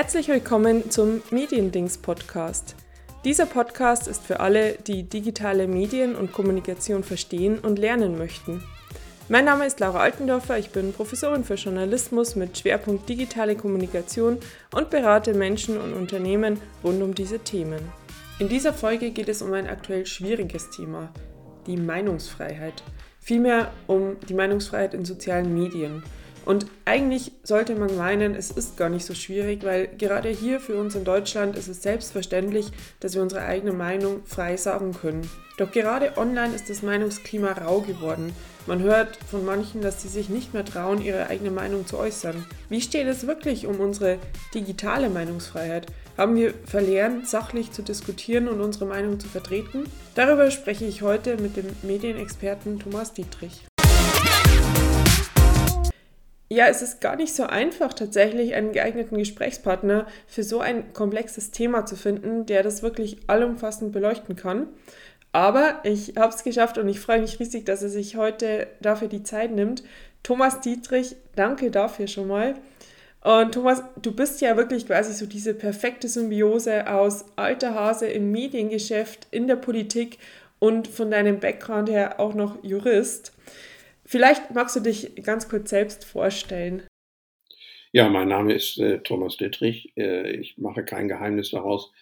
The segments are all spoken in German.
Herzlich willkommen zum Mediendings Podcast. Dieser Podcast ist für alle, die digitale Medien und Kommunikation verstehen und lernen möchten. Mein Name ist Laura Altendorfer, ich bin Professorin für Journalismus mit Schwerpunkt digitale Kommunikation und berate Menschen und Unternehmen rund um diese Themen. In dieser Folge geht es um ein aktuell schwieriges Thema, die Meinungsfreiheit. Vielmehr um die Meinungsfreiheit in sozialen Medien. Und eigentlich sollte man meinen, es ist gar nicht so schwierig, weil gerade hier für uns in Deutschland ist es selbstverständlich, dass wir unsere eigene Meinung frei sagen können. Doch gerade online ist das Meinungsklima rau geworden. Man hört von manchen, dass sie sich nicht mehr trauen, ihre eigene Meinung zu äußern. Wie steht es wirklich um unsere digitale Meinungsfreiheit? Haben wir verlernt, sachlich zu diskutieren und unsere Meinung zu vertreten? Darüber spreche ich heute mit dem Medienexperten Thomas Dietrich. Ja, es ist gar nicht so einfach, tatsächlich einen geeigneten Gesprächspartner für so ein komplexes Thema zu finden, der das wirklich allumfassend beleuchten kann. Aber ich habe es geschafft und ich freue mich riesig, dass er sich heute dafür die Zeit nimmt. Thomas Dietrich, danke dafür schon mal. Und Thomas, du bist ja wirklich quasi so diese perfekte Symbiose aus alter Hase im Mediengeschäft, in der Politik und von deinem Background her auch noch Jurist. Vielleicht magst du dich ganz kurz selbst vorstellen. Ja, mein Name ist äh, Thomas Dittrich. Äh, ich mache kein Geheimnis daraus,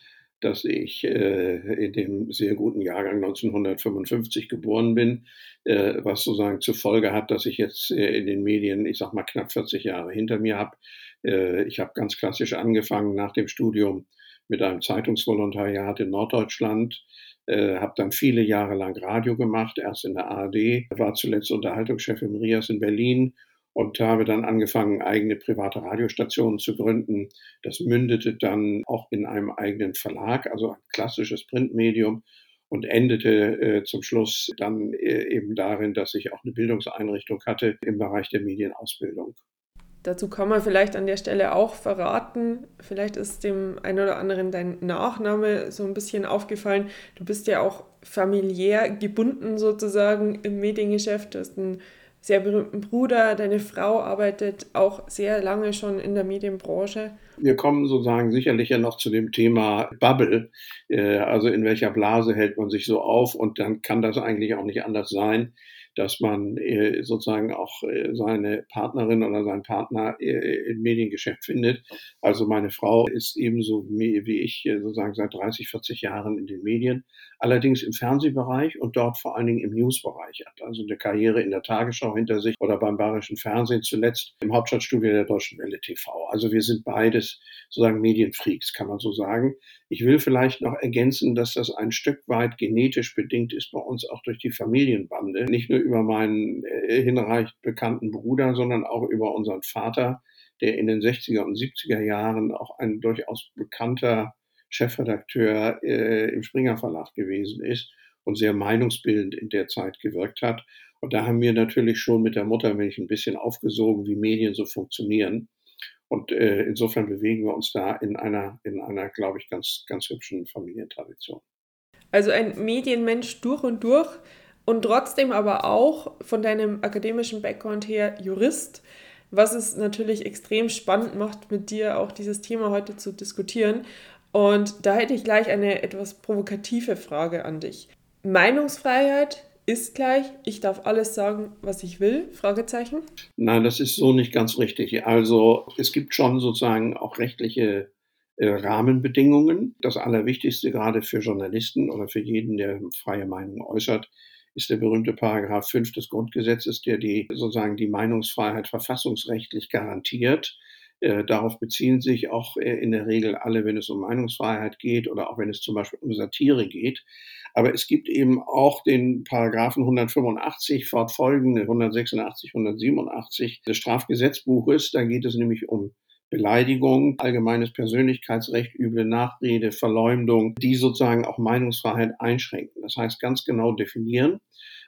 dass ich äh, in dem sehr guten Jahrgang 1955 geboren bin, äh, was sozusagen zur Folge hat, dass ich jetzt äh, in den Medien, ich sag mal, knapp 40 Jahre hinter mir habe. Äh, ich habe ganz klassisch angefangen nach dem Studium mit einem Zeitungsvolontariat in Norddeutschland, äh, habe dann viele Jahre lang Radio gemacht, erst in der ARD, war zuletzt Unterhaltungschef im RIAS in Berlin und habe dann angefangen, eigene private Radiostationen zu gründen. Das mündete dann auch in einem eigenen Verlag, also ein klassisches Printmedium und endete äh, zum Schluss dann äh, eben darin, dass ich auch eine Bildungseinrichtung hatte im Bereich der Medienausbildung. Dazu kann man vielleicht an der Stelle auch verraten, vielleicht ist dem einen oder anderen dein Nachname so ein bisschen aufgefallen. Du bist ja auch familiär gebunden sozusagen im Mediengeschäft. Du hast einen sehr berühmten Bruder, deine Frau arbeitet auch sehr lange schon in der Medienbranche. Wir kommen sozusagen sicherlich ja noch zu dem Thema Bubble, äh, also in welcher Blase hält man sich so auf und dann kann das eigentlich auch nicht anders sein dass man äh, sozusagen auch äh, seine Partnerin oder seinen Partner äh, im Mediengeschäft findet. Also meine Frau ist ebenso wie ich sozusagen seit 30, 40 Jahren in den Medien, allerdings im Fernsehbereich und dort vor allen Dingen im Newsbereich hat. Also eine Karriere in der Tagesschau hinter sich oder beim Bayerischen Fernsehen zuletzt im Hauptstadtstudio der Deutschen Welle TV. Also wir sind beides sozusagen Medienfreaks, kann man so sagen. Ich will vielleicht noch ergänzen, dass das ein Stück weit genetisch bedingt ist bei uns auch durch die Familienbande. Nicht nur über meinen äh, hinreichend bekannten Bruder, sondern auch über unseren Vater, der in den 60er und 70er Jahren auch ein durchaus bekannter Chefredakteur äh, im Springer Verlag gewesen ist und sehr meinungsbildend in der Zeit gewirkt hat. Und da haben wir natürlich schon mit der Muttermilch ein bisschen aufgesogen, wie Medien so funktionieren. Und äh, insofern bewegen wir uns da in einer, in einer, glaube ich, ganz, ganz hübschen Familientradition. Also ein Medienmensch durch und durch und trotzdem aber auch von deinem akademischen Background her Jurist, was es natürlich extrem spannend macht, mit dir auch dieses Thema heute zu diskutieren. Und da hätte ich gleich eine etwas provokative Frage an dich. Meinungsfreiheit ist gleich, ich darf alles sagen, was ich will? Fragezeichen. Nein, das ist so nicht ganz richtig. Also es gibt schon sozusagen auch rechtliche äh, Rahmenbedingungen. Das Allerwichtigste gerade für Journalisten oder für jeden, der freie Meinung äußert, ist der berühmte Paragraph 5 des Grundgesetzes, der die sozusagen die Meinungsfreiheit verfassungsrechtlich garantiert. Äh, darauf beziehen sich auch äh, in der Regel alle, wenn es um Meinungsfreiheit geht oder auch wenn es zum Beispiel um Satire geht. Aber es gibt eben auch den Paragraphen 185 fortfolgende 186, 187 des Strafgesetzbuches. Da geht es nämlich um Beleidigung, allgemeines Persönlichkeitsrecht, üble Nachrede, Verleumdung, die sozusagen auch Meinungsfreiheit einschränken. Das heißt, ganz genau definieren,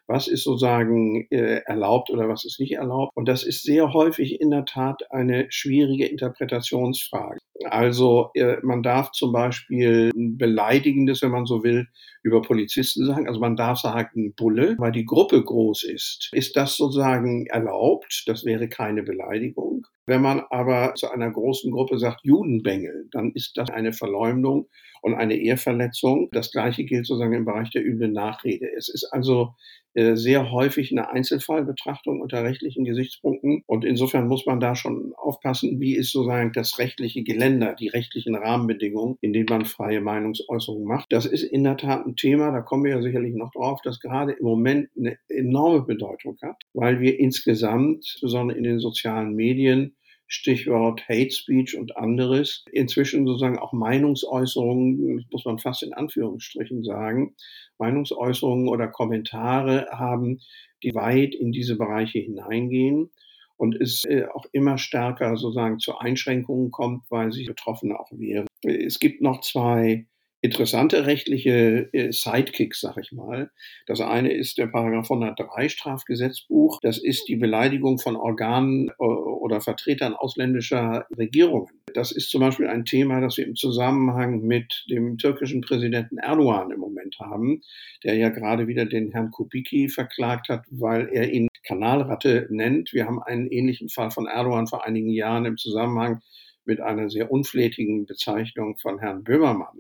was ist sozusagen äh, erlaubt oder was ist nicht erlaubt. Und das ist sehr häufig in der Tat eine schwierige Interpretationsfrage. Also äh, man darf zum Beispiel beleidigendes, wenn man so will, über Polizisten sagen. Also man darf sagen Bulle, weil die Gruppe groß ist. Ist das sozusagen erlaubt? Das wäre keine Beleidigung. Wenn man aber zu einer großen Gruppe sagt Judenbengel, dann ist das eine Verleumdung und eine Ehrverletzung. Das Gleiche gilt sozusagen im Bereich der üblen Nachrede. Es ist also äh, sehr häufig eine Einzelfallbetrachtung unter rechtlichen Gesichtspunkten. Und insofern muss man da schon aufpassen, wie ist sozusagen das rechtliche Geländer, die rechtlichen Rahmenbedingungen, in denen man freie Meinungsäußerung macht. Das ist in der Tat ein Thema, da kommen wir ja sicherlich noch drauf, das gerade im Moment eine enorme Bedeutung hat, weil wir insgesamt, besonders in den sozialen Medien, Stichwort Hate Speech und anderes, inzwischen sozusagen auch Meinungsäußerungen, muss man fast in Anführungsstrichen sagen, Meinungsäußerungen oder Kommentare haben, die weit in diese Bereiche hineingehen und es äh, auch immer stärker sozusagen zu Einschränkungen kommt, weil sich Betroffene auch wehren. Es gibt noch zwei interessante rechtliche äh, Sidekicks, sag ich mal. Das eine ist der Paragraph 103 Strafgesetzbuch. Das ist die Beleidigung von Organen äh, oder Vertretern ausländischer Regierungen. Das ist zum Beispiel ein Thema, das wir im Zusammenhang mit dem türkischen Präsidenten Erdogan im Moment haben, der ja gerade wieder den Herrn Kubicki verklagt hat, weil er ihn Kanalratte nennt. Wir haben einen ähnlichen Fall von Erdogan vor einigen Jahren im Zusammenhang mit einer sehr unflätigen Bezeichnung von Herrn Böhmermann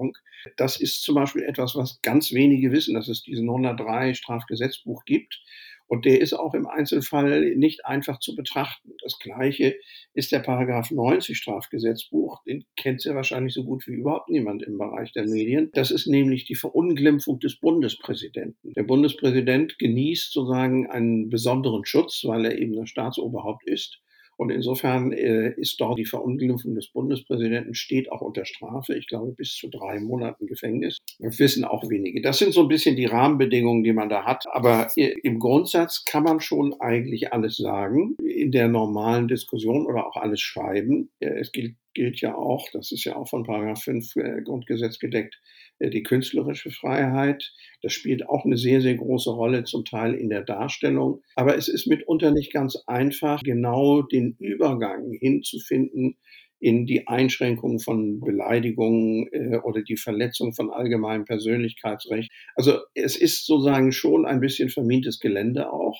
Erinnerung. Das ist zum Beispiel etwas, was ganz wenige wissen, dass es diesen 103 Strafgesetzbuch gibt. Und der ist auch im Einzelfall nicht einfach zu betrachten. Das Gleiche ist der Paragraph 90 Strafgesetzbuch. Den kennt ja wahrscheinlich so gut wie überhaupt niemand im Bereich der Medien. Das ist nämlich die Verunglimpfung des Bundespräsidenten. Der Bundespräsident genießt sozusagen einen besonderen Schutz, weil er eben das Staatsoberhaupt ist. Und insofern äh, ist dort die Verunglimpfung des Bundespräsidenten steht auch unter Strafe. Ich glaube, bis zu drei Monaten Gefängnis. Das wissen auch wenige. Das sind so ein bisschen die Rahmenbedingungen, die man da hat. Aber äh, im Grundsatz kann man schon eigentlich alles sagen in der normalen Diskussion oder auch alles schreiben. Es gilt gilt ja auch, das ist ja auch von Paragraph 5 äh, Grundgesetz gedeckt, die künstlerische Freiheit. Das spielt auch eine sehr, sehr große Rolle, zum Teil in der Darstellung. Aber es ist mitunter nicht ganz einfach, genau den Übergang hinzufinden in die Einschränkung von Beleidigungen äh, oder die Verletzung von allgemeinem Persönlichkeitsrecht. Also es ist sozusagen schon ein bisschen vermintes Gelände auch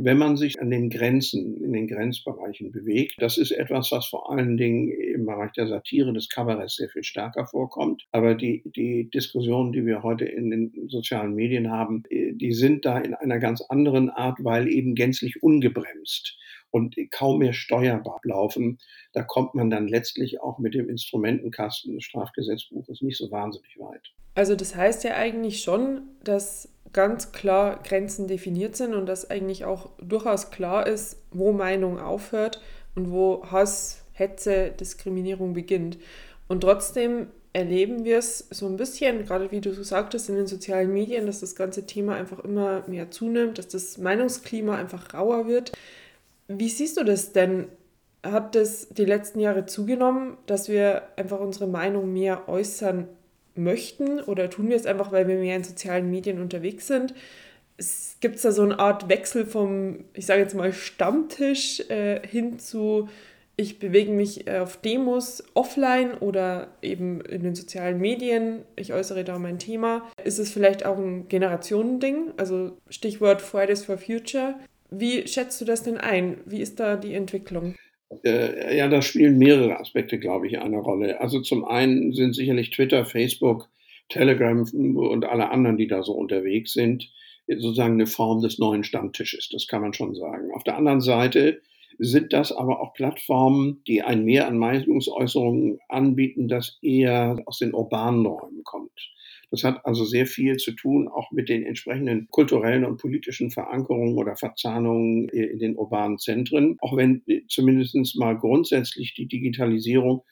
wenn man sich an den Grenzen, in den Grenzbereichen bewegt. Das ist etwas, was vor allen Dingen im Bereich der Satire des Kabaretts sehr viel stärker vorkommt. Aber die, die Diskussionen, die wir heute in den sozialen Medien haben, äh, die sind da in einer ganz anderen Art, weil eben gänzlich ungebremst und kaum mehr steuerbar laufen. Da kommt man dann letztlich auch mit dem Instrumentenkasten des Strafgesetzbuches nicht so wahnsinnig weit. Also das heißt ja eigentlich schon, dass ganz klar Grenzen definiert sind und dass eigentlich auch durchaus klar ist, wo Meinung aufhört und wo Hass, Hetze, Diskriminierung beginnt. Und trotzdem erleben wir es so ein bisschen, gerade wie du so sagtest, in den sozialen Medien, dass das ganze Thema einfach immer mehr zunimmt, dass das Meinungsklima einfach rauer wird. Wie siehst du das denn? Hat das die letzten Jahre zugenommen, dass wir einfach unsere Meinung mehr äußern möchten oder tun wir es einfach, weil wir mehr in sozialen Medien unterwegs sind? Es gibt da so eine Art Wechsel vom, ich sage jetzt mal, Stammtisch äh, hin zu, ich bewege mich äh, auf Demos offline oder eben in den sozialen Medien, ich äußere da mein Thema. Ist es vielleicht auch ein Generationending? Also Stichwort Fridays for Future. Wie schätzt du das denn ein? Wie ist da die Entwicklung? Äh, ja, da spielen mehrere Aspekte, glaube ich, eine Rolle. Also zum einen sind sicherlich Twitter, Facebook, Telegram und alle anderen, die da so unterwegs sind, sozusagen eine Form des neuen Stammtisches. Das kann man schon sagen. Auf der anderen Seite sind das aber auch Plattformen, die ein Mehr an Meinungsäußerungen anbieten, das eher aus den urbanen Räumen kommt. Das hat also sehr viel zu tun, auch mit den entsprechenden kulturellen und politischen Verankerungen oder Verzahnungen in den urbanen Zentren. Auch wenn zumindest mal grundsätzlich die Digitalisierung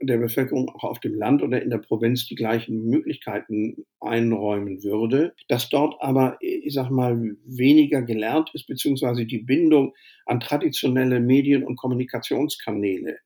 der Bevölkerung auch auf dem Land oder in der Provinz die gleichen Möglichkeiten einräumen würde, dass dort aber, ich sag mal, weniger gelernt ist, beziehungsweise die Bindung an traditionelle Medien- und Kommunikationskanäle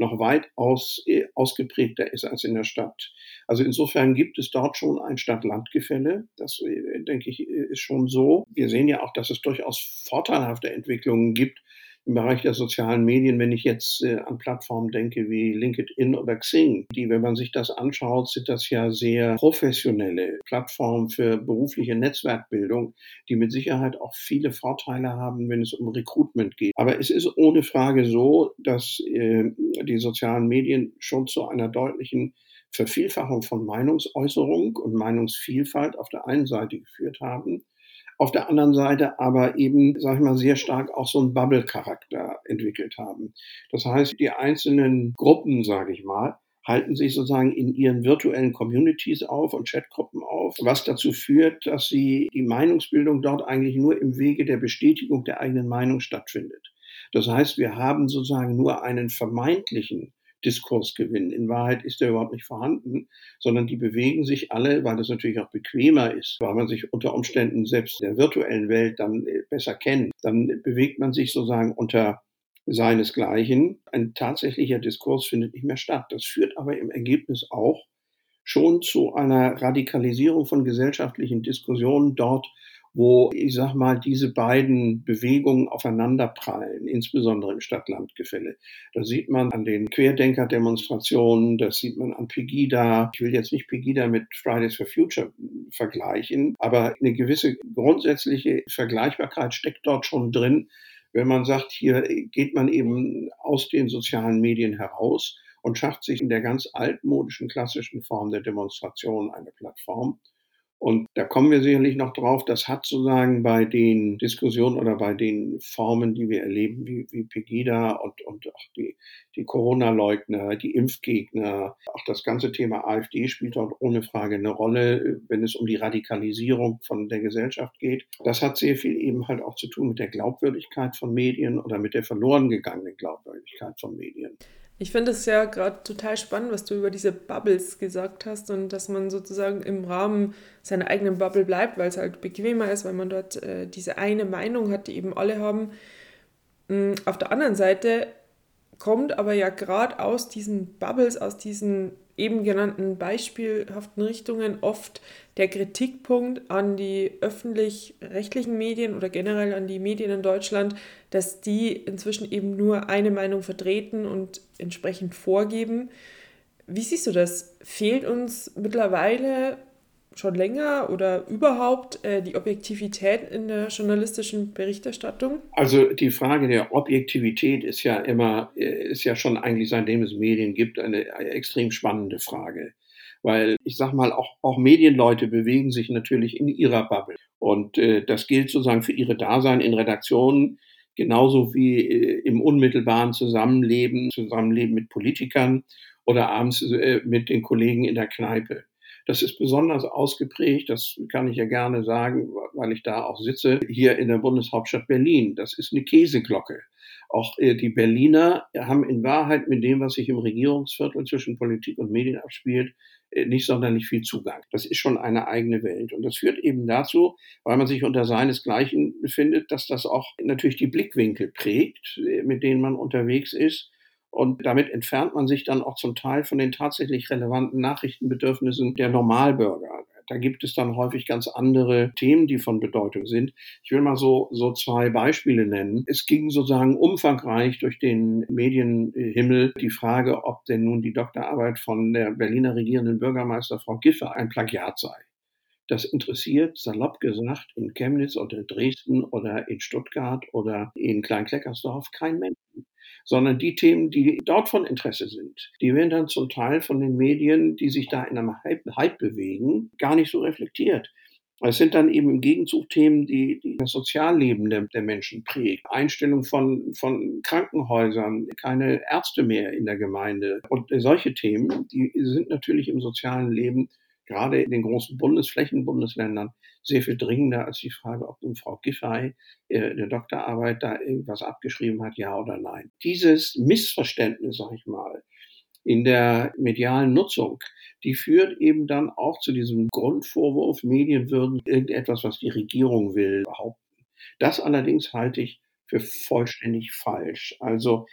noch weitaus äh, ausgeprägter ist als in der Stadt. Also insofern gibt es dort schon ein Stadt-Land-Gefälle. Das, äh, denke ich, ist schon so. Wir sehen ja auch, dass es durchaus vorteilhafte Entwicklungen gibt im Bereich der sozialen Medien, wenn ich jetzt äh, an Plattformen denke wie LinkedIn oder Xing, die, wenn man sich das anschaut, sind das ja sehr professionelle Plattformen für berufliche Netzwerkbildung, die mit Sicherheit auch viele Vorteile haben, wenn es um Recruitment geht. Aber es ist ohne Frage so, dass äh, die sozialen Medien schon zu einer deutlichen Vervielfachung von Meinungsäußerung und Meinungsvielfalt auf der einen Seite geführt haben auf der anderen Seite aber eben, sag ich mal, sehr stark auch so einen Bubble-Charakter entwickelt haben. Das heißt, die einzelnen Gruppen, sage ich mal, halten sich sozusagen in ihren virtuellen Communities auf und Chatgruppen auf, was dazu führt, dass sie die Meinungsbildung dort eigentlich nur im Wege der Bestätigung der eigenen Meinung stattfindet. Das heißt, wir haben sozusagen nur einen vermeintlichen Diskurs gewinnen. In Wahrheit ist der überhaupt nicht vorhanden, sondern die bewegen sich alle, weil das natürlich auch bequemer ist, weil man sich unter Umständen selbst in der virtuellen Welt dann äh, besser kennt. Dann bewegt man sich sozusagen unter seinesgleichen. Ein tatsächlicher Diskurs findet nicht mehr statt. Das führt aber im Ergebnis auch schon zu einer Radikalisierung von gesellschaftlichen Diskussionen dort, wo, ich sag mal, diese beiden Bewegungen aufeinanderprallen, insbesondere im Stadt-Land-Gefälle. Das sieht man an den Querdenker-Demonstrationen, das sieht man an Pegida. Ich will jetzt nicht Pegida mit Fridays for Future vergleichen, aber eine gewisse grundsätzliche Vergleichbarkeit steckt dort schon drin, wenn man sagt, hier geht man eben aus den sozialen Medien heraus und schafft sich in der ganz altmodischen, klassischen Form der Demonstration eine Plattform. Und da kommen wir sicherlich noch drauf. Das hat sozusagen bei den Diskussionen oder bei den Formen, die wir erleben, wie, wie Pegida und, und auch die, die Corona-Leugner, die Impfgegner, auch das ganze Thema AfD spielt dort ohne Frage eine Rolle, wenn es um die Radikalisierung von der Gesellschaft geht. Das hat sehr viel eben halt auch zu tun mit der Glaubwürdigkeit von Medien oder mit der verloren gegangenen Glaubwürdigkeit von Medien. Ich finde es ja gerade total spannend, was du über diese Bubbles gesagt hast und dass man sozusagen im Rahmen seiner eigenen Bubble bleibt, weil es halt bequemer ist, weil man dort äh, diese eine Meinung hat, die eben alle haben. Mm, auf der anderen Seite kommt aber ja gerade aus diesen Bubbles, aus diesen eben genannten beispielhaften Richtungen oft der Kritikpunkt an die öffentlich-rechtlichen Medien oder generell an die Medien in Deutschland, dass die inzwischen eben nur eine Meinung vertreten und entsprechend vorgeben. Wie siehst du das? Fehlt uns mittlerweile schon länger oder überhaupt äh, die Objektivität in der journalistischen Berichterstattung? Also die Frage der Objektivität ist ja immer, äh, ist ja schon eigentlich seitdem es Medien gibt, eine, extrem spannende Frage. Weil ich sag mal, auch, auch Medienleute bewegen sich natürlich in ihrer Bubble. Und äh, das gilt sozusagen für ihre Dasein in Redaktionen, genauso wie äh, im unmittelbaren Zusammenleben, Zusammenleben mit Politikern oder abends äh, mit den Kollegen in der Kneipe. Das ist besonders ausgeprägt, das kann ich ja gerne sagen, weil ich da auch sitze, hier in der Bundeshauptstadt Berlin. Das ist eine Käseglocke. Auch äh, die Berliner haben in Wahrheit mit dem, was sich im Regierungsviertel zwischen Politik und Medien abspielt, äh, nicht sonderlich viel Zugang. Das ist schon eine eigene Welt. Und das führt eben dazu, weil man sich unter seinesgleichen befindet, dass das auch natürlich die Blickwinkel prägt, äh, mit denen man unterwegs ist und damit entfernt man sich dann auch zum Teil von den tatsächlich relevanten Nachrichtenbedürfnissen der Normalbürger. Da gibt es dann häufig ganz andere Themen, die von Bedeutung sind. Ich will mal so, so zwei Beispiele nennen. Es ging sozusagen umfangreich durch den Medienhimmel die Frage, ob denn nun die Doktorarbeit von der Berliner regierenden Bürgermeister Frau Giffer ein Plagiat sei. Das interessiert, salopp gesagt, in Chemnitz oder Dresden oder in Stuttgart oder in Kleinkleckersdorf kein Mensch sondern die Themen, die dort von Interesse sind, die werden dann zum Teil von den Medien, die sich da in einem Hype, Hype bewegen, gar nicht so reflektiert. Es sind dann eben im Gegenzug Themen, die, die das Sozialleben der, der, Menschen prägt. Einstellung von, von Krankenhäusern, keine Ärzte mehr in der Gemeinde. Und solche Themen, die sind natürlich im sozialen Leben gerade in den großen Bundesflächenbundesländern sehr viel dringender als die Frage, ob nun Frau Giffey äh, der Doktorarbeit da irgendwas abgeschrieben hat, ja oder nein. Dieses Missverständnis, sag ich mal, in der medialen Nutzung, die führt eben dann auch zu diesem Grundvorwurf, Medien würden irgendetwas, was die Regierung will, behaupten. Das allerdings halte ich für vollständig falsch. Also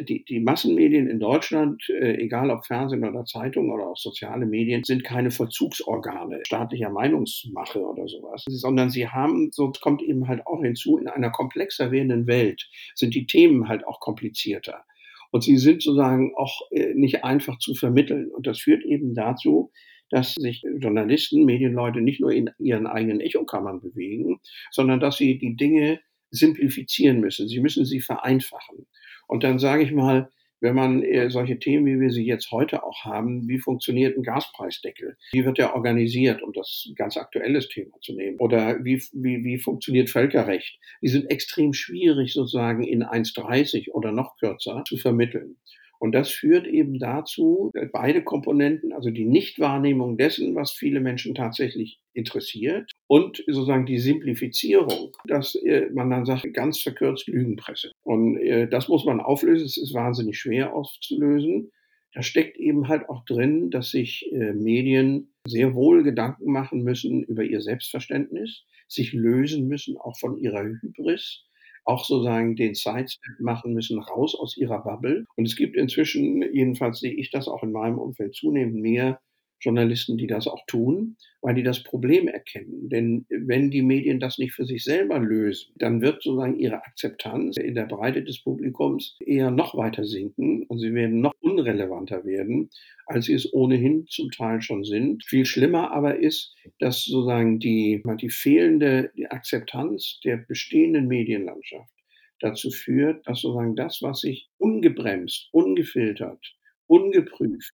die, die Massenmedien in Deutschland, äh, egal ob Fernsehen oder Zeitung oder auch soziale Medien, sind keine Vollzugsorgane staatlicher Meinungsmache oder sowas, sondern sie haben, so kommt eben halt auch hinzu, in einer komplexer werdenden Welt sind die Themen halt auch komplizierter. Und sie sind sozusagen auch äh, nicht einfach zu vermitteln. Und das führt eben dazu, dass sich Journalisten, Medienleute nicht nur in ihren eigenen Echokammern bewegen, sondern dass sie die Dinge simplifizieren müssen. Sie müssen sie vereinfachen. Und dann sage ich mal, wenn man äh, solche Themen, wie wir sie jetzt heute auch haben, wie funktioniert ein Gaspreisdeckel? Wie wird der organisiert, um das ganz aktuelles Thema zu nehmen? Oder wie, wie, wie funktioniert Völkerrecht? Die sind extrem schwierig sozusagen in 1,30 oder noch kürzer zu vermitteln. Und das führt eben dazu, beide Komponenten, also die Nichtwahrnehmung dessen, was viele Menschen tatsächlich interessiert und sozusagen die Simplifizierung, dass äh, man dann sagt, ganz verkürzt Lügenpresse. Und äh, das muss man auflösen. Es ist wahnsinnig schwer aufzulösen. Da steckt eben halt auch drin, dass sich äh, Medien sehr wohl Gedanken machen müssen über ihr Selbstverständnis, sich lösen müssen auch von ihrer Hybris, auch sozusagen den Sidestep machen müssen, raus aus ihrer Bubble. Und es gibt inzwischen, jedenfalls sehe ich das auch in meinem Umfeld zunehmend mehr Journalisten, die das auch tun, weil die das Problem erkennen. Denn wenn die Medien das nicht für sich selber lösen, dann wird sozusagen ihre Akzeptanz in der Breite des Publikums eher noch weiter sinken und sie werden noch unrelevanter werden, als sie es ohnehin zum Teil schon sind. Viel schlimmer aber ist, dass sozusagen die, die fehlende Akzeptanz der bestehenden Medienlandschaft dazu führt, dass sozusagen das, was sich ungebremst, ungefiltert, ungeprüft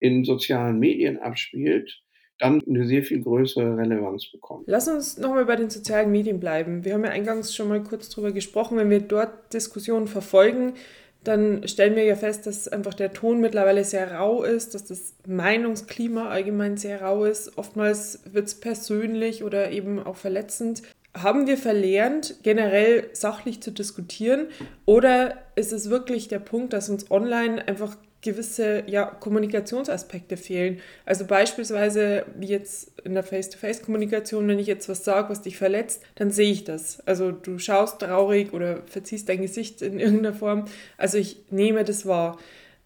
in sozialen Medien abspielt, dann eine sehr viel größere Relevanz bekommt. Lass uns nochmal bei den sozialen Medien bleiben. Wir haben ja eingangs schon mal kurz darüber gesprochen. Wenn wir dort Diskussionen verfolgen, dann stellen wir ja fest, dass einfach der Ton mittlerweile sehr rau ist, dass das Meinungsklima allgemein sehr rau ist. Oftmals wird es persönlich oder eben auch verletzend. Haben wir verlernt, generell sachlich zu diskutieren? Oder ist es wirklich der Punkt, dass uns online einfach gewisse ja, Kommunikationsaspekte fehlen. Also beispielsweise wie jetzt in der Face-to-Face-Kommunikation, wenn ich jetzt was sage, was dich verletzt, dann sehe ich das. Also du schaust traurig oder verziehst dein Gesicht in irgendeiner Form. Also ich nehme das wahr.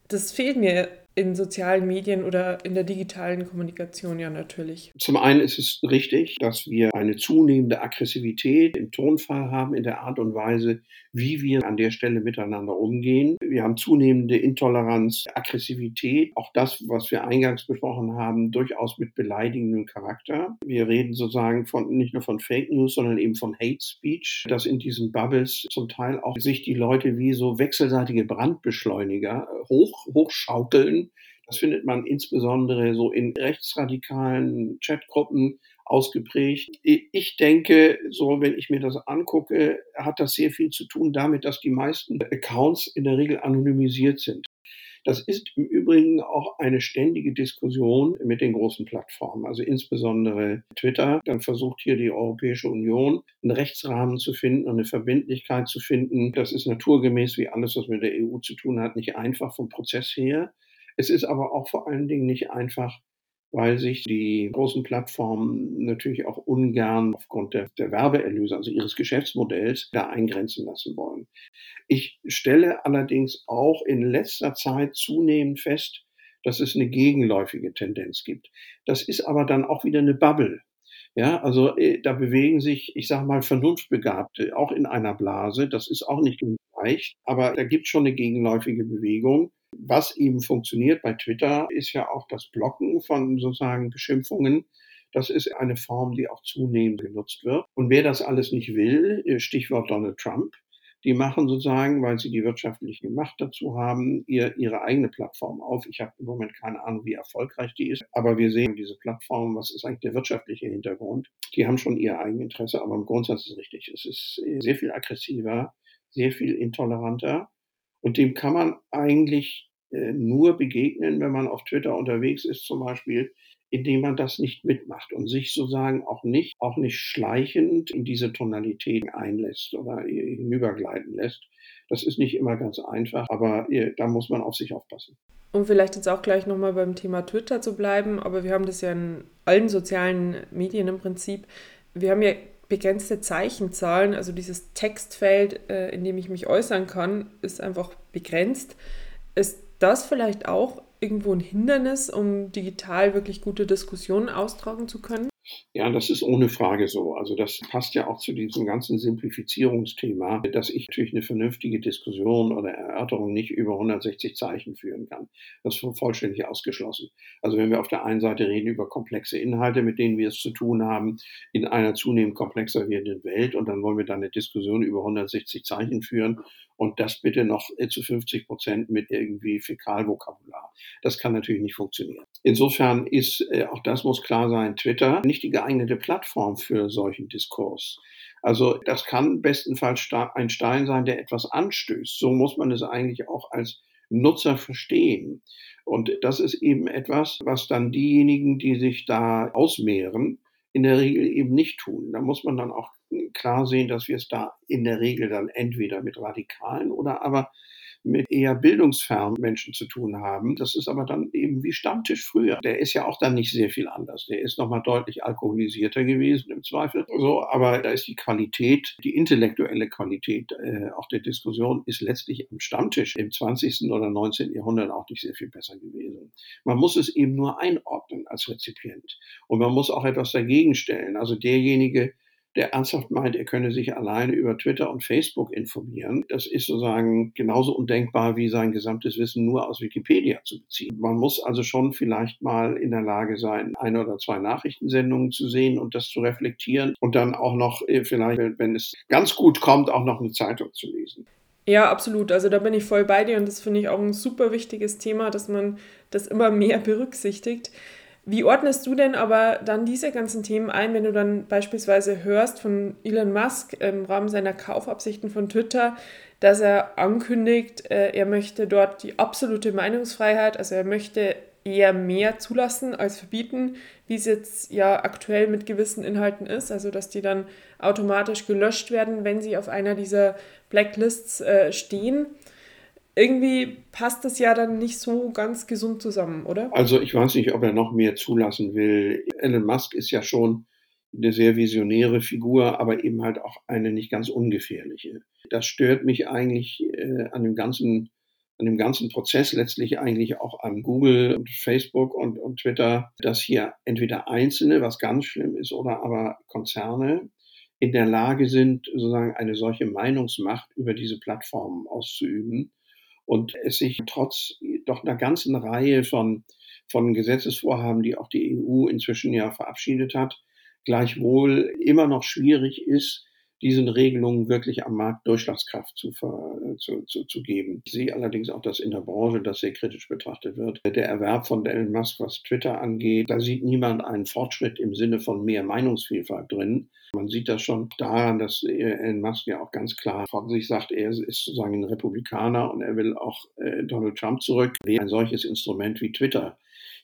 Das fehlt mir in sozialen Medien oder in der digitalen Kommunikation ja natürlich. Zum einen ist es richtig, dass wir eine zunehmende Aggressivität im Tonfall haben, in der Art und Weise, wie wir an der Stelle miteinander umgehen. Wir haben zunehmende Intoleranz, Aggressivität, auch das, was wir eingangs besprochen haben, durchaus mit beleidigendem Charakter. Wir reden sozusagen von nicht nur von Fake News, sondern eben von Hate Speech, dass in diesen Bubbles zum Teil auch sich die Leute wie so wechselseitige Brandbeschleuniger hoch, hochschaukeln das findet man insbesondere so in rechtsradikalen Chatgruppen ausgeprägt. Ich denke, so wenn ich mir das angucke, hat das sehr viel zu tun damit, dass die meisten Accounts in der Regel anonymisiert sind. Das ist im Übrigen auch eine ständige Diskussion mit den großen Plattformen, also insbesondere Twitter. Dann versucht hier die Europäische Union einen Rechtsrahmen zu finden und eine Verbindlichkeit zu finden. Das ist naturgemäß wie alles, was mit der EU zu tun hat, nicht einfach vom Prozess her. Es ist aber auch vor allen Dingen nicht einfach, weil sich die großen Plattformen natürlich auch ungern aufgrund der, der, Werbeerlöse, also ihres Geschäftsmodells, da eingrenzen lassen wollen. Ich stelle allerdings auch in letzter Zeit zunehmend fest, dass es eine gegenläufige Tendenz gibt. Das ist aber dann auch wieder eine Bubble. Ja, also äh, da bewegen sich, ich sage mal, Vernunftbegabte auch in einer Blase. Das ist auch nicht leicht, aber da gibt es schon eine gegenläufige Bewegung. Was eben funktioniert bei Twitter, ist ja auch das Blocken von sozusagen Beschimpfungen. Das ist eine Form, die auch zunehmend genutzt wird. Und wer das alles nicht will, äh, Stichwort Donald Trump, die machen sozusagen, weil sie die wirtschaftliche Macht dazu haben, ihr, ihre eigene Plattform auf. Ich habe im Moment keine Ahnung, wie erfolgreich die ist, aber wir sehen diese Plattform, was ist eigentlich der wirtschaftliche Hintergrund? Die haben schon ihr Eigeninteresse, aber im Grundsatz ist es richtig. Es ist sehr viel aggressiver, sehr viel intoleranter und dem kann man eigentlich äh, nur begegnen, wenn man auf Twitter unterwegs ist, zum Beispiel, indem man das nicht mitmacht und sich sozusagen auch nicht, auch nicht schleichend in diese Tonalität einlässt oder hinübergleiten lässt. Das ist nicht immer ganz einfach, aber äh, da muss man auf sich aufpassen. Um vielleicht jetzt auch gleich nochmal beim Thema Twitter zu bleiben, aber wir haben das ja in allen sozialen Medien im Prinzip. Wir haben ja begrenzte Zeichenzahlen, also dieses Textfeld, äh, in dem ich mich äußern kann, ist einfach begrenzt. Ist das vielleicht auch irgendwo ein Hindernis, um digital wirklich gute Diskussionen austragen zu können? Ja, das ist ohne Frage so. Also das passt ja auch zu diesem ganzen Simplifizierungsthema, dass ich natürlich eine vernünftige Diskussion oder Erörterung nicht über 160 Zeichen führen kann. Das ist vollständig ausgeschlossen. Also wenn wir auf der einen Seite reden über komplexe Inhalte, mit denen wir es zu tun haben, in einer zunehmend komplexer werdenden Welt und dann wollen wir da eine Diskussion über 160 Zeichen führen und das bitte noch äh, zu 50 Prozent mit irgendwie Fäkalvokabular. Das kann natürlich nicht funktionieren. Insofern ist, äh, auch das muss klar sein, Twitter nicht die geeignete Plattform für solchen Diskurs. Also das kann bestenfalls ein Stein sein, der etwas anstößt. So muss man es eigentlich auch als Nutzer verstehen. Und das ist eben etwas, was dann diejenigen, die sich da ausmehren, in der Regel eben nicht tun. Da muss man dann auch klar sehen, dass wir es da in der Regel dann entweder mit Radikalen oder aber mit eher bildungsfernen Menschen zu tun haben. Das ist aber dann eben wie Stammtisch früher. Der ist ja auch dann nicht sehr viel anders. Der ist nochmal deutlich alkoholisierter gewesen im Zweifel. So, aber da ist die Qualität, die intellektuelle Qualität äh, auch der Diskussion ist letztlich am Stammtisch im 20. oder 19. Jahrhundert auch nicht sehr viel besser gewesen. Man muss es eben nur einordnen als Rezipient. Und man muss auch etwas dagegen stellen. Also derjenige, der ernsthaft meint, er könne sich alleine über Twitter und Facebook informieren. Das ist sozusagen genauso undenkbar wie sein gesamtes Wissen nur aus Wikipedia zu beziehen. Man muss also schon vielleicht mal in der Lage sein, eine oder zwei Nachrichtensendungen zu sehen und das zu reflektieren und dann auch noch äh, vielleicht, wenn es ganz gut kommt, auch noch eine Zeitung zu lesen. Ja, absolut. Also da bin ich voll bei dir und das finde ich auch ein super wichtiges Thema, dass man das immer mehr berücksichtigt. Wie ordnest du denn aber dann diese ganzen Themen ein, wenn du dann beispielsweise hörst von Elon Musk im Rahmen seiner Kaufabsichten von Twitter, dass er ankündigt, äh, er möchte dort die absolute Meinungsfreiheit, also er möchte eher mehr zulassen als verbieten, wie es jetzt ja aktuell mit gewissen Inhalten ist, also dass die dann automatisch gelöscht werden, wenn sie auf einer dieser Blacklists äh, stehen irgendwie passt das ja dann nicht so ganz gesund zusammen, oder? Also ich weiß nicht, ob er noch mehr zulassen will. Elon Musk ist ja schon eine sehr visionäre Figur, aber eben halt auch eine nicht ganz ungefährliche. Das stört mich eigentlich äh, an dem ganzen an dem ganzen Prozess letztlich eigentlich auch an Google und Facebook und, und Twitter, dass hier entweder Einzelne, was ganz schlimm ist, oder aber Konzerne in der Lage sind, sozusagen eine solche Meinungsmacht über diese Plattformen auszuüben und es sich trotz doch einer ganzen Reihe von, von Gesetzesvorhaben, die auch die EU inzwischen ja verabschiedet hat, gleichwohl immer noch schwierig ist, diesen Regelungen wirklich am Markt Durchschlagskraft zu, zu, zu, zu geben. Ich sehe allerdings auch, dass in der Branche das sehr kritisch betrachtet wird. Der Erwerb von Elon Musk, was Twitter angeht, da sieht niemand einen Fortschritt im Sinne von mehr Meinungsvielfalt drin. Man sieht das schon daran, dass Elon Musk ja auch ganz klar von sich sagt, er ist sozusagen ein Republikaner und er will auch äh, Donald Trump zurück. Wer ein solches Instrument wie Twitter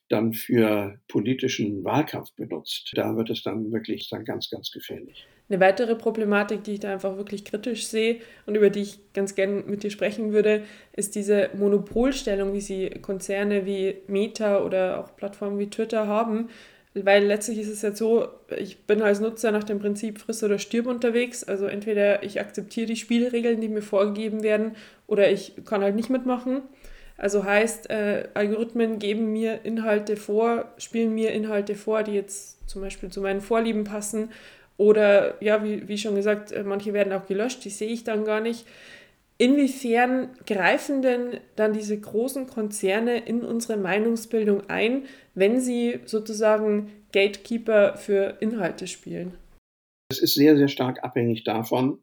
dann für politischen Wahlkampf benutzt, da wird es dann wirklich dann ganz, ganz gefährlich. Eine weitere Problematik, die ich da einfach wirklich kritisch sehe und über die ich ganz gerne mit dir sprechen würde, ist diese Monopolstellung, wie sie Konzerne wie Meta oder auch Plattformen wie Twitter haben. Weil letztlich ist es ja so, ich bin als Nutzer nach dem Prinzip friss oder stirb unterwegs. Also entweder ich akzeptiere die Spielregeln, die mir vorgegeben werden, oder ich kann halt nicht mitmachen. Also heißt, äh, Algorithmen geben mir Inhalte vor, spielen mir Inhalte vor, die jetzt zum Beispiel zu meinen Vorlieben passen oder ja, wie, wie schon gesagt, äh, manche werden auch gelöscht, die sehe ich dann gar nicht. Inwiefern greifen denn dann diese großen Konzerne in unsere Meinungsbildung ein, wenn sie sozusagen Gatekeeper für Inhalte spielen? Es ist sehr, sehr stark abhängig davon,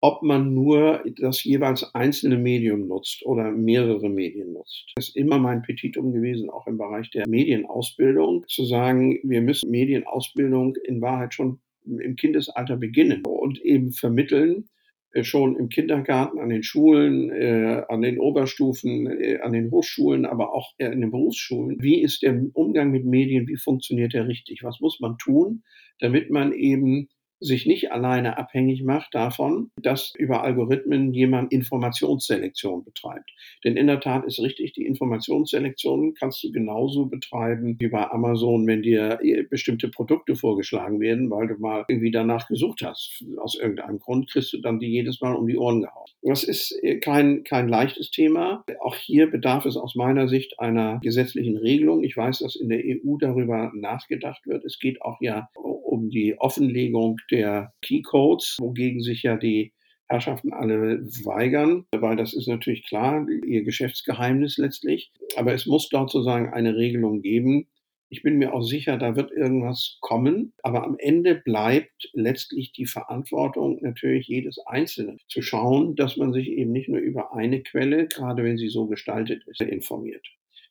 ob man nur das jeweils einzelne Medium nutzt oder mehrere Medien nutzt. Das ist immer mein Petitum gewesen, auch im Bereich der Medienausbildung, zu sagen, wir müssen Medienausbildung in Wahrheit schon im Kindesalter beginnen und eben vermitteln, äh, schon im Kindergarten, an den Schulen, äh, an den Oberstufen, äh, an den Hochschulen, aber auch in den Berufsschulen. Wie ist der Umgang mit Medien? Wie funktioniert der richtig? Was muss man tun, damit man eben sich nicht alleine abhängig macht davon, dass über Algorithmen jemand Informationsselektion betreibt. Denn in der Tat ist richtig, die Informationsselektion kannst du genauso betreiben wie bei Amazon, wenn dir bestimmte Produkte vorgeschlagen werden, weil du mal irgendwie danach gesucht hast. Aus irgendeinem Grund kriegst du dann die jedes Mal um die Ohren gehauen. Das ist äh, kein, kein leichtes Thema. Auch hier bedarf es aus meiner Sicht einer gesetzlichen Regelung. Ich weiß, dass in der EU darüber nachgedacht wird. Es geht auch ja um die Offenlegung der Keycodes, wogegen sich ja die Herrschaften alle weigern, weil das ist natürlich klar, ihr Geschäftsgeheimnis letztlich. Aber es muss dort sozusagen eine Regelung geben. Ich bin mir auch sicher, da wird irgendwas kommen. Aber am Ende bleibt letztlich die Verantwortung natürlich jedes Einzelnen, zu schauen, dass man sich eben nicht nur über eine Quelle, gerade wenn sie so gestaltet ist, informiert.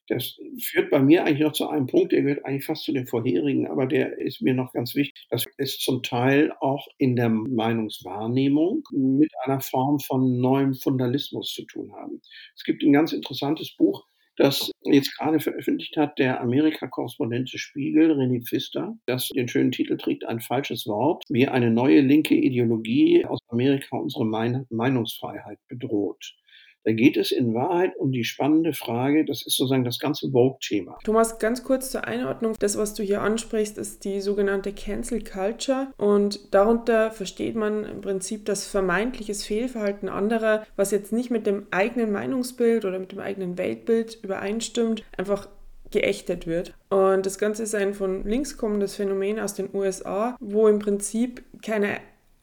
Das führt bei mir eigentlich noch zu einem Punkt, der gehört eigentlich fast zu dem vorherigen, aber der ist mir noch ganz wichtig. Das ist zum Teil auch in der Meinungswahrnehmung mit einer Form von neuem Fundalismus zu tun haben. Es gibt ein ganz interessantes Buch, das jetzt gerade veröffentlicht hat der Amerika-Korrespondent des Spiegel, René Pfister, das den schönen Titel trägt, ein falsches Wort, wie eine neue linke Ideologie aus Amerika unsere Meinungsfreiheit bedroht. Da geht es in Wahrheit um die spannende Frage, das ist sozusagen das ganze Vogue-Thema. Thomas, ganz kurz zur Einordnung. Das, was du hier ansprichst, ist die sogenannte Cancel Culture. Und darunter versteht man im Prinzip das vermeintliches Fehlverhalten anderer, was jetzt nicht mit dem eigenen Meinungsbild oder mit dem eigenen Weltbild übereinstimmt, einfach geächtet wird. Und das Ganze ist ein von links kommendes Phänomen aus den USA, wo im Prinzip keine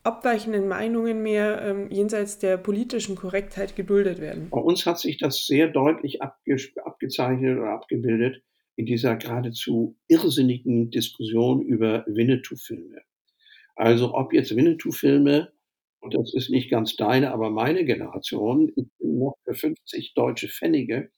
abweichenden Meinungen mehr ähm, jenseits der politischen Korrektheit geduldet werden. Bei uns hat sich das sehr deutlich abge abgezeichnet oder abgebildet in dieser geradezu irrsinnigen Diskussion über Winnetou-Filme. Also ob jetzt Winnetou-Filme, und das ist nicht ganz deine, aber meine Generation, ich bin noch für 50 deutsche Pfennige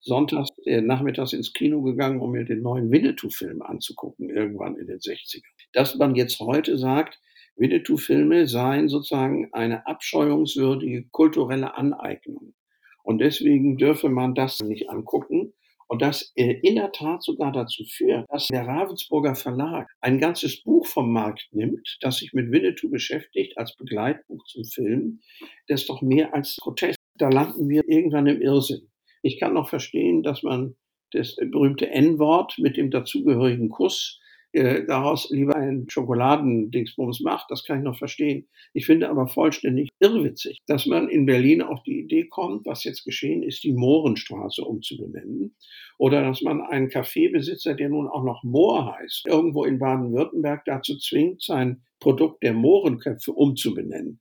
sonntags äh, nachmittags ins Kino gegangen, um mir den neuen Winnetou-Film anzugucken, irgendwann in den 60ern. Dass man jetzt heute sagt, Winnetou-Filme seien sozusagen eine abscheuungswürdige kulturelle Aneignung. Und deswegen dürfe man das nicht angucken. Und das äh, in der Tat sogar dazu führt, dass der Ravensburger Verlag ein ganzes Buch vom Markt nimmt, das sich mit Winnetou beschäftigt als Begleitbuch zum Film. Das ist doch mehr als Protest. Da landen wir irgendwann im Irrsinn. Ich kann noch verstehen, dass man das berühmte N-Wort mit dem dazugehörigen Kuss äh, daraus lieber einen Schokoladendingsbums macht, das kann ich noch verstehen. Ich finde aber vollständig irrwitzig, dass man in Berlin auf die Idee kommt, was jetzt geschehen ist, die Mohrenstraße umzubenennen. Oder dass man einen Kaffeebesitzer, der nun auch noch Mohr heißt, irgendwo in Baden-Württemberg dazu zwingt, sein Produkt der Mohrenköpfe umzubenennen.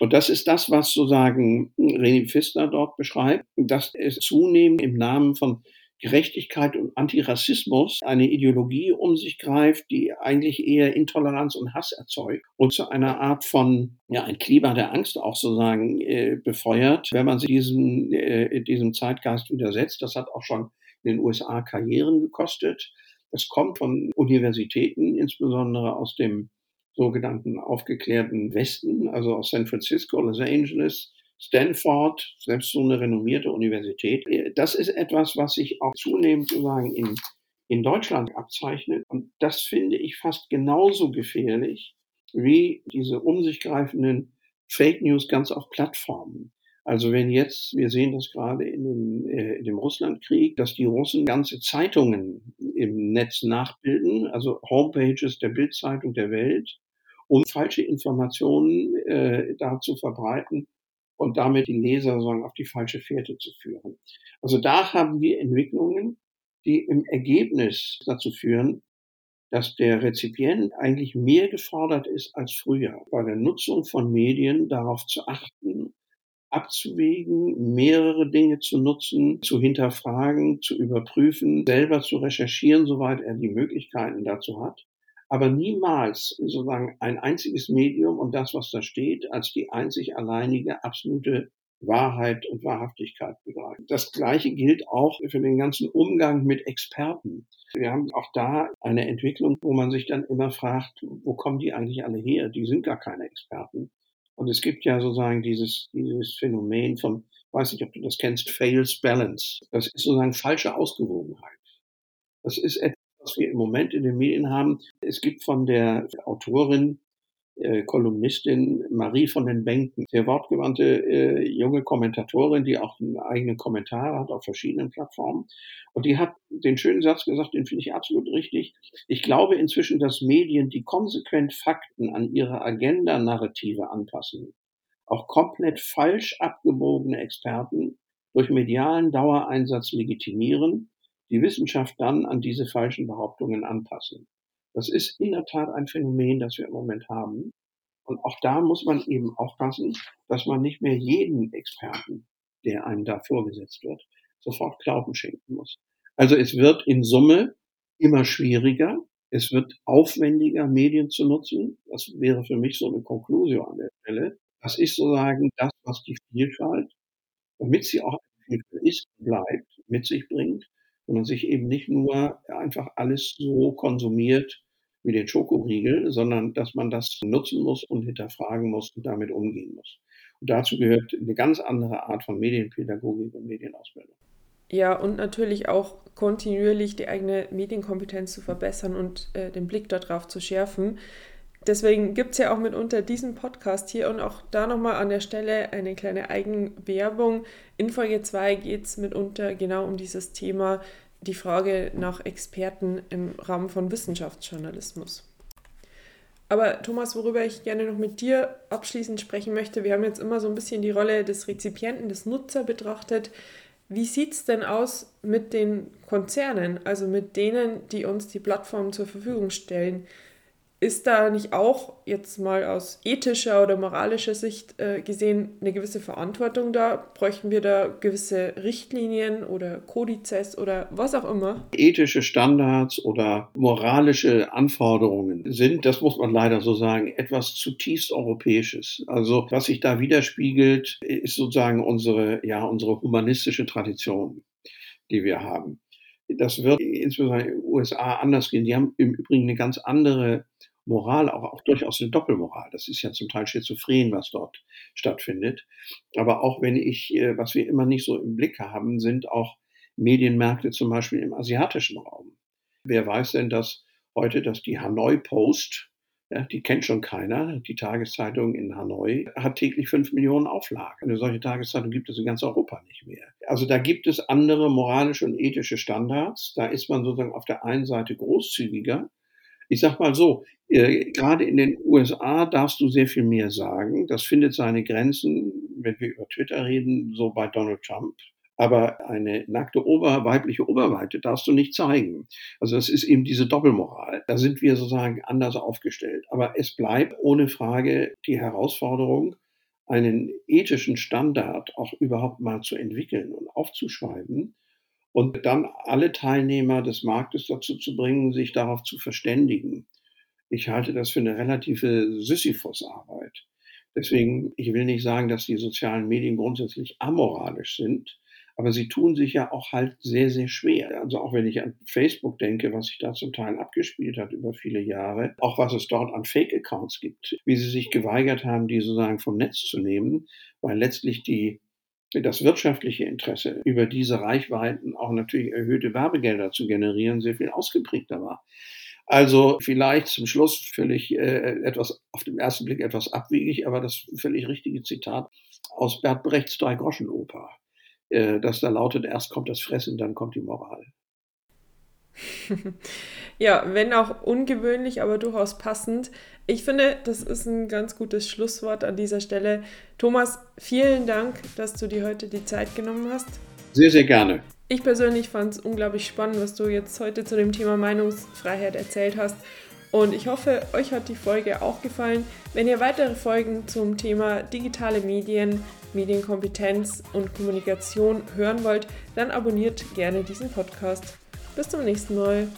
Und das ist das, was sozusagen René Pfister dort beschreibt, dass es zunehmend im Namen von Gerechtigkeit und Antirassismus eine Ideologie um sich greift, die eigentlich eher Intoleranz und Hass erzeugt und zu einer Art von, ja, ein Klima der Angst auch sozusagen äh, befeuert, wenn man sich diesem, äh, diesem Zeitgeist widersetzt. Das hat auch schon in den USA Karrieren gekostet. Das kommt von Universitäten, insbesondere aus dem sogenannten aufgeklärten Westen, also aus San Francisco, Los Angeles, Stanford, selbst so eine renommierte Universität. Das ist etwas, was sich auch zunehmend sozusagen in, in Deutschland abzeichnet. Und das finde ich fast genauso gefährlich wie diese um sich greifenden Fake News ganz auf Plattformen. Also wenn jetzt, wir sehen das gerade in dem, äh, dem Russlandkrieg, dass die Russen ganze Zeitungen im Netz nachbilden, also Homepages der Bildzeitung der Welt, um falsche Informationen äh, da zu verbreiten, und damit die Leser sozusagen auf die falsche Fährte zu führen. Also da haben wir Entwicklungen, die im Ergebnis dazu führen, dass der Rezipient eigentlich mehr gefordert ist als früher, bei der Nutzung von Medien darauf zu achten, abzuwägen, mehrere Dinge zu nutzen, zu hinterfragen, zu überprüfen, selber zu recherchieren, soweit er die Möglichkeiten dazu hat aber niemals sozusagen ein einziges Medium und das, was da steht, als die einzig alleinige absolute Wahrheit und Wahrhaftigkeit begreifen. Das Gleiche gilt auch für den ganzen Umgang mit Experten. Wir haben auch da eine Entwicklung, wo man sich dann immer fragt, wo kommen die eigentlich alle her? Die sind gar keine Experten. Und es gibt ja sozusagen dieses, dieses Phänomen von, weiß nicht, ob du das kennst, Fails Balance. Das ist sozusagen falsche Ausgewogenheit. Das ist was wir im Moment in den Medien haben. Es gibt von der Autorin äh, Kolumnistin Marie von den Bänken, sehr wortgewandte äh, junge Kommentatorin, die auch einen eigenen Kommentar hat auf verschiedenen Plattformen. Und die hat den schönen Satz gesagt, den finde ich absolut richtig. Ich glaube inzwischen, dass Medien, die konsequent Fakten an ihre Agenda-Narrative anpassen, auch komplett falsch abgebogene Experten durch medialen Dauereinsatz legitimieren, die Wissenschaft dann an diese falschen Behauptungen anpassen. Das ist in der Tat ein Phänomen, das wir im Moment haben. Und auch da muss man eben aufpassen, dass man nicht mehr jeden Experten, der einem da vorgesetzt wird, sofort Glauben schenken muss. Also es wird in Summe immer schwieriger. Es wird aufwendiger, Medien zu nutzen. Das wäre für mich so eine Konklusion an der Stelle. Das ist sozusagen das, was die Vielfalt, damit sie auch Vielfalt ist, bleibt, mit sich bringt, wenn man sich eben nicht nur einfach alles so konsumiert wie den Schokoriegel, sondern dass man das nutzen muss und hinterfragen muss und damit umgehen muss. Und dazu gehört eine ganz andere Art von Medienpädagogik und Medienausbildung. Ja, und natürlich auch kontinuierlich die eigene Medienkompetenz zu verbessern und äh, den Blick darauf zu schärfen. Deswegen gibt es ja auch mitunter diesen Podcast hier und auch da nochmal an der Stelle eine kleine Eigenwerbung. In Folge 2 geht es mitunter genau um dieses Thema, die Frage nach Experten im Rahmen von Wissenschaftsjournalismus. Aber Thomas, worüber ich gerne noch mit dir abschließend sprechen möchte, wir haben jetzt immer so ein bisschen die Rolle des Rezipienten, des Nutzer betrachtet. Wie sieht es denn aus mit den Konzernen, also mit denen, die uns die Plattform zur Verfügung stellen? Ist da nicht auch jetzt mal aus ethischer oder moralischer Sicht äh, gesehen eine gewisse Verantwortung da? Bräuchten wir da gewisse Richtlinien oder Kodizes oder was auch immer? Ethische Standards oder moralische Anforderungen sind, das muss man leider so sagen, etwas zutiefst Europäisches. Also was sich da widerspiegelt, ist sozusagen unsere, ja, unsere humanistische Tradition, die wir haben. Das wird insbesondere in den USA anders gehen. Die haben im Übrigen eine ganz andere Moral, auch, auch durchaus eine Doppelmoral. Das ist ja zum Teil schizophren, was dort stattfindet. Aber auch wenn ich, äh, was wir immer nicht so im Blick haben, sind auch Medienmärkte zum Beispiel im asiatischen Raum. Wer weiß denn, dass heute, dass die Hanoi Post, ja, die kennt schon keiner, die Tageszeitung in Hanoi, hat täglich fünf Millionen Auflagen. Eine solche Tageszeitung gibt es in ganz Europa nicht mehr. Also da gibt es andere moralische und ethische Standards. Da ist man sozusagen auf der einen Seite großzügiger ich sag mal so, äh, gerade in den USA darfst du sehr viel mehr sagen. Das findet seine Grenzen, wenn wir über Twitter reden, so bei Donald Trump. Aber eine nackte Ober, weibliche Oberweite darfst du nicht zeigen. Also das ist eben diese Doppelmoral. Da sind wir sozusagen anders aufgestellt. Aber es bleibt ohne Frage die Herausforderung, einen ethischen Standard auch überhaupt mal zu entwickeln und aufzuschreiben, und dann alle Teilnehmer des Marktes dazu zu bringen, sich darauf zu verständigen. Ich halte das für eine relative Sisyphus-Arbeit. Deswegen, ich will nicht sagen, dass die sozialen Medien grundsätzlich amoralisch sind, aber sie tun sich ja auch halt sehr, sehr schwer. Also auch wenn ich an Facebook denke, was sich da zum Teil abgespielt hat über viele Jahre, auch was es dort an Fake-Accounts gibt, wie sie sich geweigert haben, die sozusagen vom Netz zu nehmen, weil letztlich die das wirtschaftliche Interesse über diese Reichweiten auch natürlich erhöhte Werbegelder zu generieren sehr viel ausgeprägter war. Also vielleicht zum Schluss völlig äh, etwas, auf den ersten Blick etwas abwegig, aber das völlig richtige Zitat aus Bert Brechts Drei-Groschen-Oper, äh, das da lautet, erst kommt das Fressen, dann kommt die Moral. ja, wenn auch ungewöhnlich, aber durchaus passend. Ich finde, das ist ein ganz gutes Schlusswort an dieser Stelle. Thomas, vielen Dank, dass du dir heute die Zeit genommen hast. Sehr, sehr gerne. Ich persönlich fand es unglaublich spannend, was du jetzt heute zu dem Thema Meinungsfreiheit erzählt hast. Und ich hoffe, euch hat die Folge auch gefallen. Wenn ihr weitere Folgen zum Thema digitale Medien, Medienkompetenz und Kommunikation hören wollt, dann abonniert gerne diesen Podcast. Bis zum nächsten Mal.